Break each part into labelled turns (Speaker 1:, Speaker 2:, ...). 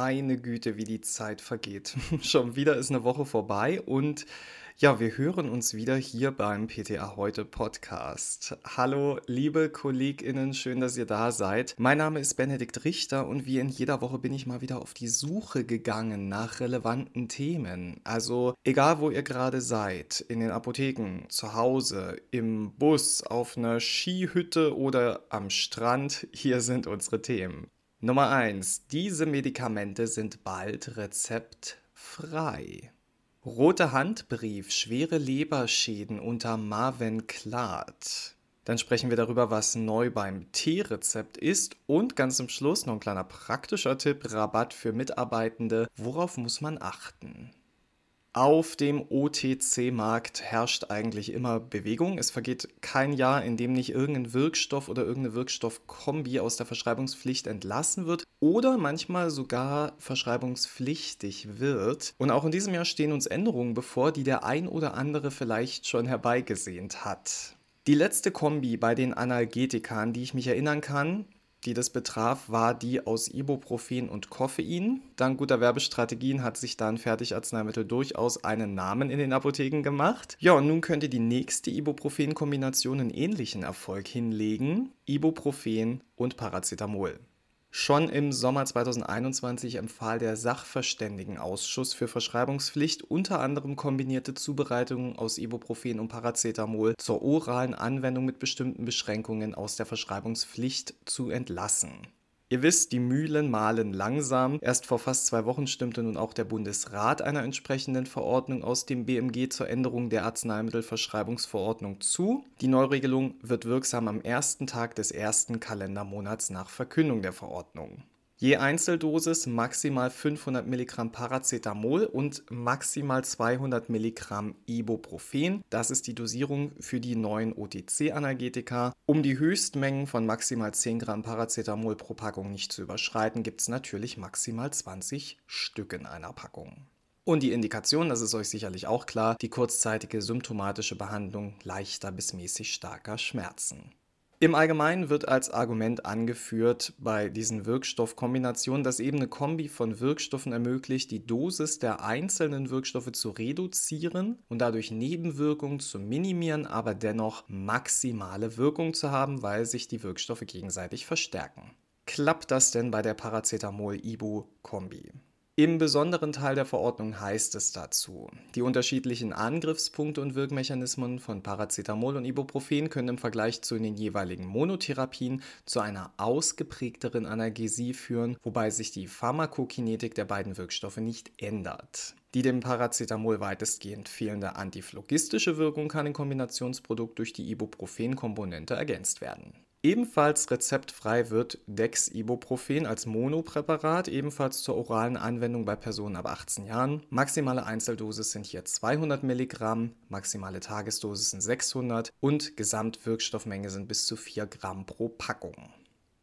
Speaker 1: Meine Güte, wie die Zeit vergeht. Schon wieder ist eine Woche vorbei und ja, wir hören uns wieder hier beim PTA Heute Podcast. Hallo, liebe KollegInnen, schön, dass ihr da seid. Mein Name ist Benedikt Richter und wie in jeder Woche bin ich mal wieder auf die Suche gegangen nach relevanten Themen. Also, egal wo ihr gerade seid, in den Apotheken, zu Hause, im Bus, auf einer Skihütte oder am Strand, hier sind unsere Themen. Nummer 1. Diese Medikamente sind bald rezeptfrei. Rote Handbrief, schwere Leberschäden unter Mavenclad. Dann sprechen wir darüber, was neu beim T-Rezept ist und ganz zum Schluss noch ein kleiner praktischer Tipp, Rabatt für Mitarbeitende. Worauf muss man achten? Auf dem OTC-Markt herrscht eigentlich immer Bewegung. Es vergeht kein Jahr, in dem nicht irgendein Wirkstoff oder irgendeine Wirkstoffkombi aus der Verschreibungspflicht entlassen wird oder manchmal sogar verschreibungspflichtig wird. Und auch in diesem Jahr stehen uns Änderungen bevor, die der ein oder andere vielleicht schon herbeigesehnt hat. Die letzte Kombi bei den Analgetikern, die ich mich erinnern kann, die das betraf, war die aus Ibuprofen und Koffein. Dank guter Werbestrategien hat sich dann Fertigarzneimittel durchaus einen Namen in den Apotheken gemacht. Ja, und nun könnte die nächste Ibuprofen-Kombination einen ähnlichen Erfolg hinlegen. Ibuprofen und Paracetamol. Schon im Sommer 2021 empfahl der Sachverständigenausschuss für Verschreibungspflicht unter anderem kombinierte Zubereitungen aus Ibuprofen und Paracetamol zur oralen Anwendung mit bestimmten Beschränkungen aus der Verschreibungspflicht zu entlassen. Ihr wisst, die Mühlen mahlen langsam. Erst vor fast zwei Wochen stimmte nun auch der Bundesrat einer entsprechenden Verordnung aus dem BMG zur Änderung der Arzneimittelverschreibungsverordnung zu. Die Neuregelung wird wirksam am ersten Tag des ersten Kalendermonats nach Verkündung der Verordnung. Je Einzeldosis maximal 500 Milligramm Paracetamol und maximal 200 Milligramm Ibuprofen. Das ist die Dosierung für die neuen OTC-Analgetika. Um die Höchstmengen von maximal 10 Gramm Paracetamol pro Packung nicht zu überschreiten, gibt es natürlich maximal 20 Stück in einer Packung. Und die Indikation, das ist euch sicherlich auch klar, die kurzzeitige symptomatische Behandlung leichter bis mäßig starker Schmerzen. Im Allgemeinen wird als Argument angeführt bei diesen Wirkstoffkombinationen, dass eben eine Kombi von Wirkstoffen ermöglicht, die Dosis der einzelnen Wirkstoffe zu reduzieren und dadurch Nebenwirkungen zu minimieren, aber dennoch maximale Wirkung zu haben, weil sich die Wirkstoffe gegenseitig verstärken. Klappt das denn bei der Paracetamol-Ibu-Kombi? Im besonderen Teil der Verordnung heißt es dazu, die unterschiedlichen Angriffspunkte und Wirkmechanismen von Paracetamol und Ibuprofen können im Vergleich zu den jeweiligen Monotherapien zu einer ausgeprägteren Analgesie führen, wobei sich die Pharmakokinetik der beiden Wirkstoffe nicht ändert. Die dem Paracetamol weitestgehend fehlende antiphlogistische Wirkung kann im Kombinationsprodukt durch die Ibuprofen-Komponente ergänzt werden. Ebenfalls rezeptfrei wird Dexibuprofen als Monopräparat, ebenfalls zur oralen Anwendung bei Personen ab 18 Jahren. Maximale Einzeldosis sind hier 200 Milligramm, maximale Tagesdosis sind 600 und Gesamtwirkstoffmenge sind bis zu 4 Gramm pro Packung.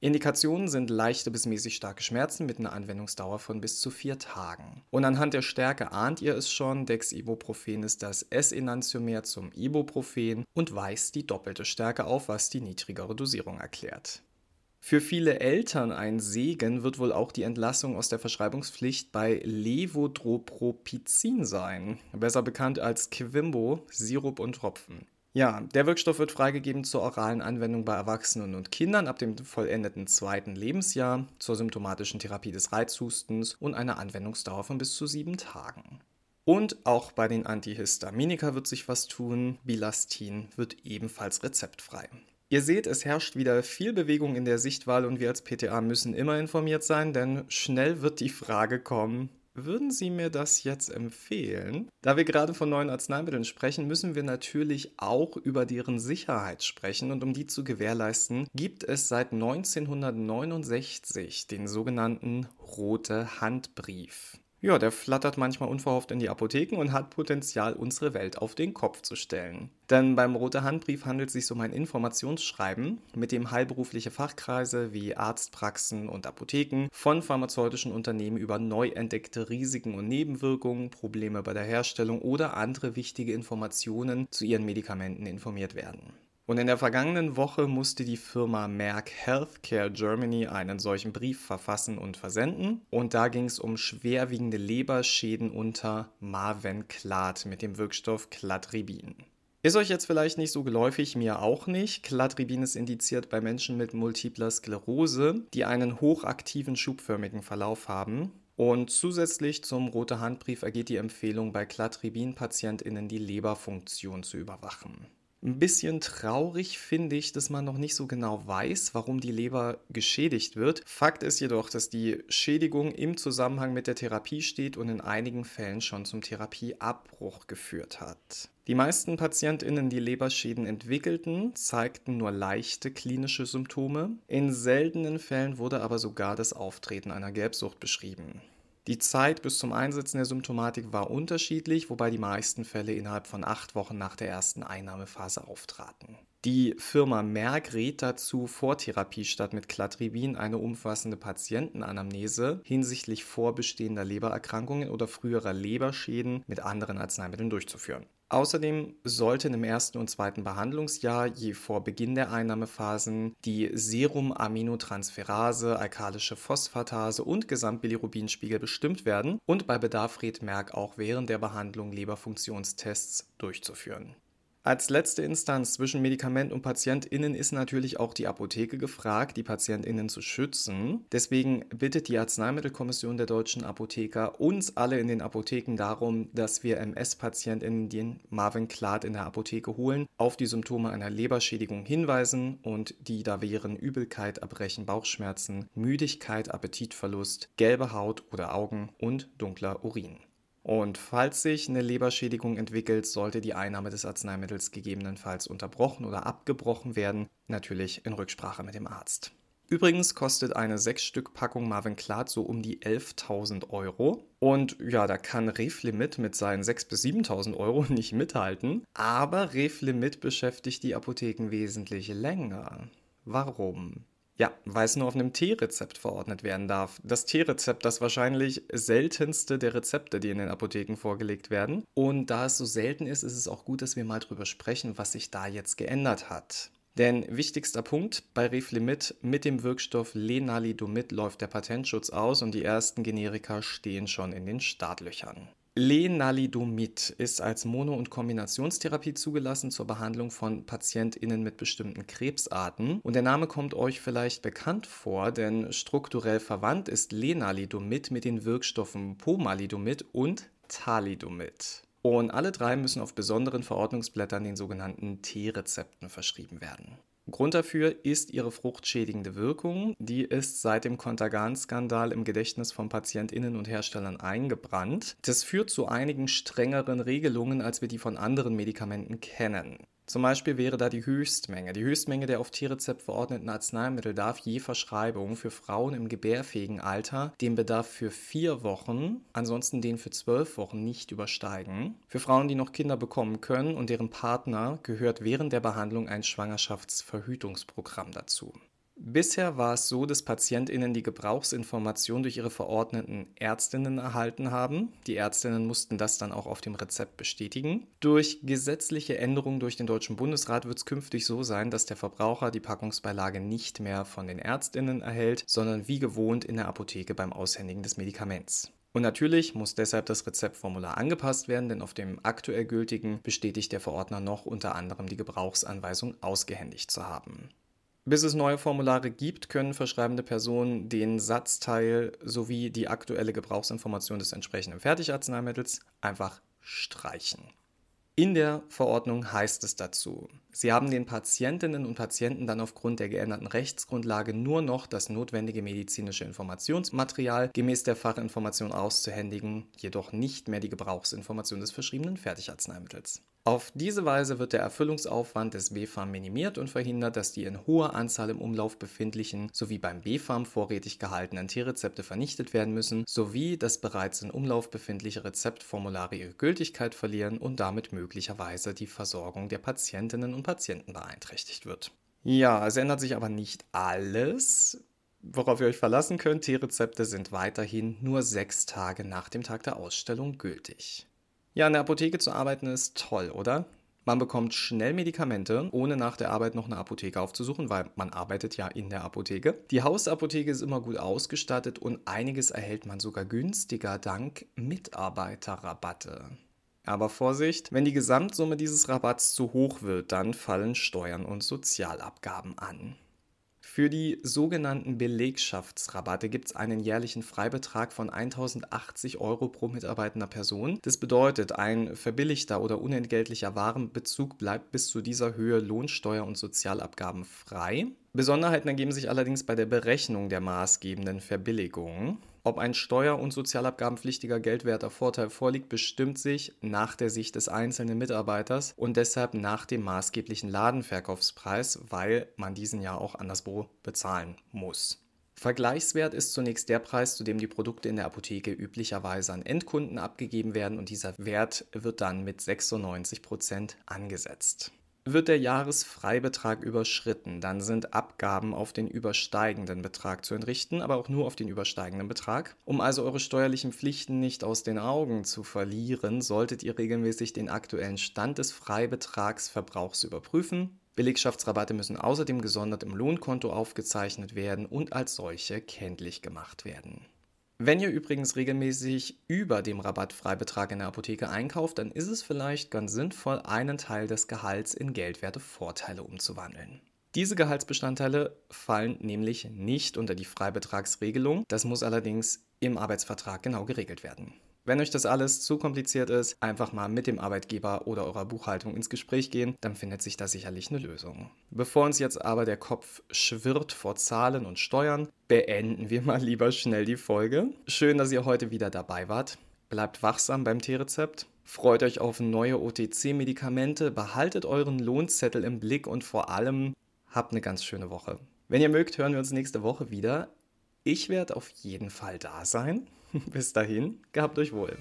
Speaker 1: Indikationen sind leichte bis mäßig starke Schmerzen mit einer Anwendungsdauer von bis zu vier Tagen. Und anhand der Stärke ahnt ihr es schon, Dexibuprofen ist das S-Enantiomer zum Ibuprofen und weist die doppelte Stärke auf, was die niedrigere Dosierung erklärt. Für viele Eltern ein Segen wird wohl auch die Entlassung aus der Verschreibungspflicht bei Levodropropizin sein, besser bekannt als Quimbo, Sirup und Tropfen. Ja, der Wirkstoff wird freigegeben zur oralen Anwendung bei Erwachsenen und Kindern ab dem vollendeten zweiten Lebensjahr, zur symptomatischen Therapie des Reizhustens und einer Anwendungsdauer von bis zu sieben Tagen. Und auch bei den Antihistaminika wird sich was tun. Bilastin wird ebenfalls rezeptfrei. Ihr seht, es herrscht wieder viel Bewegung in der Sichtwahl und wir als PTA müssen immer informiert sein, denn schnell wird die Frage kommen, würden Sie mir das jetzt empfehlen? Da wir gerade von neuen Arzneimitteln sprechen, müssen wir natürlich auch über deren Sicherheit sprechen und um die zu gewährleisten, gibt es seit 1969 den sogenannten Rote Handbrief. Ja, der flattert manchmal unverhofft in die Apotheken und hat Potenzial, unsere Welt auf den Kopf zu stellen. Denn beim Rote Handbrief handelt es sich um ein Informationsschreiben, mit dem heilberufliche Fachkreise wie Arztpraxen und Apotheken von pharmazeutischen Unternehmen über neu entdeckte Risiken und Nebenwirkungen, Probleme bei der Herstellung oder andere wichtige Informationen zu ihren Medikamenten informiert werden. Und in der vergangenen Woche musste die Firma Merck Healthcare Germany einen solchen Brief verfassen und versenden. Und da ging es um schwerwiegende Leberschäden unter Mavenclad mit dem Wirkstoff Cladribin. Ist euch jetzt vielleicht nicht so geläufig, mir auch nicht. Cladribin ist indiziert bei Menschen mit multipler Sklerose, die einen hochaktiven schubförmigen Verlauf haben. Und zusätzlich zum Rote Handbrief ergeht die Empfehlung, bei Cladribin-PatientInnen die Leberfunktion zu überwachen. Ein bisschen traurig finde ich, dass man noch nicht so genau weiß, warum die Leber geschädigt wird. Fakt ist jedoch, dass die Schädigung im Zusammenhang mit der Therapie steht und in einigen Fällen schon zum Therapieabbruch geführt hat. Die meisten Patientinnen, die Leberschäden entwickelten, zeigten nur leichte klinische Symptome. In seltenen Fällen wurde aber sogar das Auftreten einer Gelbsucht beschrieben. Die Zeit bis zum Einsetzen der Symptomatik war unterschiedlich, wobei die meisten Fälle innerhalb von acht Wochen nach der ersten Einnahmephase auftraten. Die Firma Merck rät dazu, vor Therapie statt mit Cladribin eine umfassende Patientenanamnese hinsichtlich vorbestehender Lebererkrankungen oder früherer Leberschäden mit anderen Arzneimitteln durchzuführen. Außerdem sollten im ersten und zweiten Behandlungsjahr je vor Beginn der Einnahmephasen die Serum-Aminotransferase, alkalische Phosphatase und Gesamtbilirubinspiegel bestimmt werden und bei Bedarf rät Merck auch während der Behandlung Leberfunktionstests durchzuführen. Als letzte Instanz zwischen Medikament und PatientInnen ist natürlich auch die Apotheke gefragt, die PatientInnen zu schützen. Deswegen bittet die Arzneimittelkommission der deutschen Apotheker uns alle in den Apotheken darum, dass wir MS-PatientInnen den Marvin Clad in der Apotheke holen, auf die Symptome einer Leberschädigung hinweisen und die da wären Übelkeit, Erbrechen, Bauchschmerzen, Müdigkeit, Appetitverlust, gelbe Haut oder Augen und dunkler Urin. Und falls sich eine Leberschädigung entwickelt, sollte die Einnahme des Arzneimittels gegebenenfalls unterbrochen oder abgebrochen werden, natürlich in Rücksprache mit dem Arzt. Übrigens kostet eine 6-Stück-Packung Marvin Clad so um die 11.000 Euro. Und ja, da kann Reflimit mit seinen 6.000 bis 7.000 Euro nicht mithalten. Aber Reflimit beschäftigt die Apotheken wesentlich länger. Warum? Ja, weil es nur auf einem T-Rezept verordnet werden darf. Das T-Rezept, das wahrscheinlich seltenste der Rezepte, die in den Apotheken vorgelegt werden. Und da es so selten ist, ist es auch gut, dass wir mal drüber sprechen, was sich da jetzt geändert hat. Denn wichtigster Punkt bei Reflimit mit dem Wirkstoff Lenalidomid läuft der Patentschutz aus und die ersten Generika stehen schon in den Startlöchern. Lenalidomid ist als Mono- und Kombinationstherapie zugelassen zur Behandlung von PatientInnen mit bestimmten Krebsarten. Und der Name kommt euch vielleicht bekannt vor, denn strukturell verwandt ist Lenalidomid mit den Wirkstoffen Pomalidomid und Thalidomid. Und alle drei müssen auf besonderen Verordnungsblättern, den sogenannten T-Rezepten, verschrieben werden. Grund dafür ist ihre fruchtschädigende Wirkung. Die ist seit dem Contagan-Skandal im Gedächtnis von PatientInnen und Herstellern eingebrannt. Das führt zu einigen strengeren Regelungen, als wir die von anderen Medikamenten kennen. Zum Beispiel wäre da die Höchstmenge. Die Höchstmenge der auf Tierrezept verordneten Arzneimittel darf je Verschreibung für Frauen im gebärfähigen Alter den Bedarf für vier Wochen, ansonsten den für zwölf Wochen nicht übersteigen. Für Frauen, die noch Kinder bekommen können und deren Partner, gehört während der Behandlung ein Schwangerschaftsverhütungsprogramm dazu. Bisher war es so, dass PatientInnen die Gebrauchsinformation durch ihre verordneten Ärztinnen erhalten haben. Die Ärztinnen mussten das dann auch auf dem Rezept bestätigen. Durch gesetzliche Änderungen durch den Deutschen Bundesrat wird es künftig so sein, dass der Verbraucher die Packungsbeilage nicht mehr von den Ärztinnen erhält, sondern wie gewohnt in der Apotheke beim Aushändigen des Medikaments. Und natürlich muss deshalb das Rezeptformular angepasst werden, denn auf dem aktuell gültigen bestätigt der Verordner noch unter anderem die Gebrauchsanweisung ausgehändigt zu haben. Bis es neue Formulare gibt, können verschreibende Personen den Satzteil sowie die aktuelle Gebrauchsinformation des entsprechenden Fertigarzneimittels einfach streichen. In der Verordnung heißt es dazu, Sie haben den Patientinnen und Patienten dann aufgrund der geänderten Rechtsgrundlage nur noch das notwendige medizinische Informationsmaterial gemäß der Fachinformation auszuhändigen, jedoch nicht mehr die Gebrauchsinformation des verschriebenen Fertigarzneimittels. Auf diese Weise wird der Erfüllungsaufwand des BfArM minimiert und verhindert, dass die in hoher Anzahl im Umlauf befindlichen sowie beim BfArM vorrätig gehaltenen T-Rezepte vernichtet werden müssen, sowie dass bereits in Umlauf befindliche Rezeptformulare ihre Gültigkeit verlieren und damit möglicherweise die Versorgung der Patientinnen und Patienten beeinträchtigt wird. Ja, es ändert sich aber nicht alles. Worauf ihr euch verlassen könnt, T-Rezepte sind weiterhin nur sechs Tage nach dem Tag der Ausstellung gültig. Ja, in der Apotheke zu arbeiten ist toll, oder? Man bekommt schnell Medikamente, ohne nach der Arbeit noch eine Apotheke aufzusuchen, weil man arbeitet ja in der Apotheke. Die Hausapotheke ist immer gut ausgestattet und einiges erhält man sogar günstiger dank Mitarbeiterrabatte. Aber Vorsicht, wenn die Gesamtsumme dieses Rabatts zu hoch wird, dann fallen Steuern und Sozialabgaben an. Für die sogenannten Belegschaftsrabatte gibt es einen jährlichen Freibetrag von 1080 Euro pro mitarbeitender Person. Das bedeutet, ein verbilligter oder unentgeltlicher Warenbezug bleibt bis zu dieser Höhe Lohnsteuer und Sozialabgaben frei. Besonderheiten ergeben sich allerdings bei der Berechnung der maßgebenden Verbilligungen. Ob ein steuer- und sozialabgabenpflichtiger geldwerter Vorteil vorliegt, bestimmt sich nach der Sicht des einzelnen Mitarbeiters und deshalb nach dem maßgeblichen Ladenverkaufspreis, weil man diesen ja auch anderswo bezahlen muss. Vergleichswert ist zunächst der Preis, zu dem die Produkte in der Apotheke üblicherweise an Endkunden abgegeben werden und dieser Wert wird dann mit 96 Prozent angesetzt. Wird der Jahresfreibetrag überschritten, dann sind Abgaben auf den übersteigenden Betrag zu entrichten, aber auch nur auf den übersteigenden Betrag. Um also eure steuerlichen Pflichten nicht aus den Augen zu verlieren, solltet ihr regelmäßig den aktuellen Stand des Freibetragsverbrauchs überprüfen. Belegschaftsrabatte müssen außerdem gesondert im Lohnkonto aufgezeichnet werden und als solche kenntlich gemacht werden. Wenn ihr übrigens regelmäßig über dem Rabattfreibetrag in der Apotheke einkauft, dann ist es vielleicht ganz sinnvoll, einen Teil des Gehalts in geldwerte Vorteile umzuwandeln. Diese Gehaltsbestandteile fallen nämlich nicht unter die Freibetragsregelung. Das muss allerdings im Arbeitsvertrag genau geregelt werden. Wenn euch das alles zu kompliziert ist, einfach mal mit dem Arbeitgeber oder eurer Buchhaltung ins Gespräch gehen, dann findet sich da sicherlich eine Lösung. Bevor uns jetzt aber der Kopf schwirrt vor Zahlen und Steuern, beenden wir mal lieber schnell die Folge. Schön, dass ihr heute wieder dabei wart. Bleibt wachsam beim T-Rezept. Freut euch auf neue OTC-Medikamente, behaltet euren Lohnzettel im Blick und vor allem habt eine ganz schöne Woche. Wenn ihr mögt, hören wir uns nächste Woche wieder. Ich werde auf jeden Fall da sein. Bis dahin, gehabt euch wohl.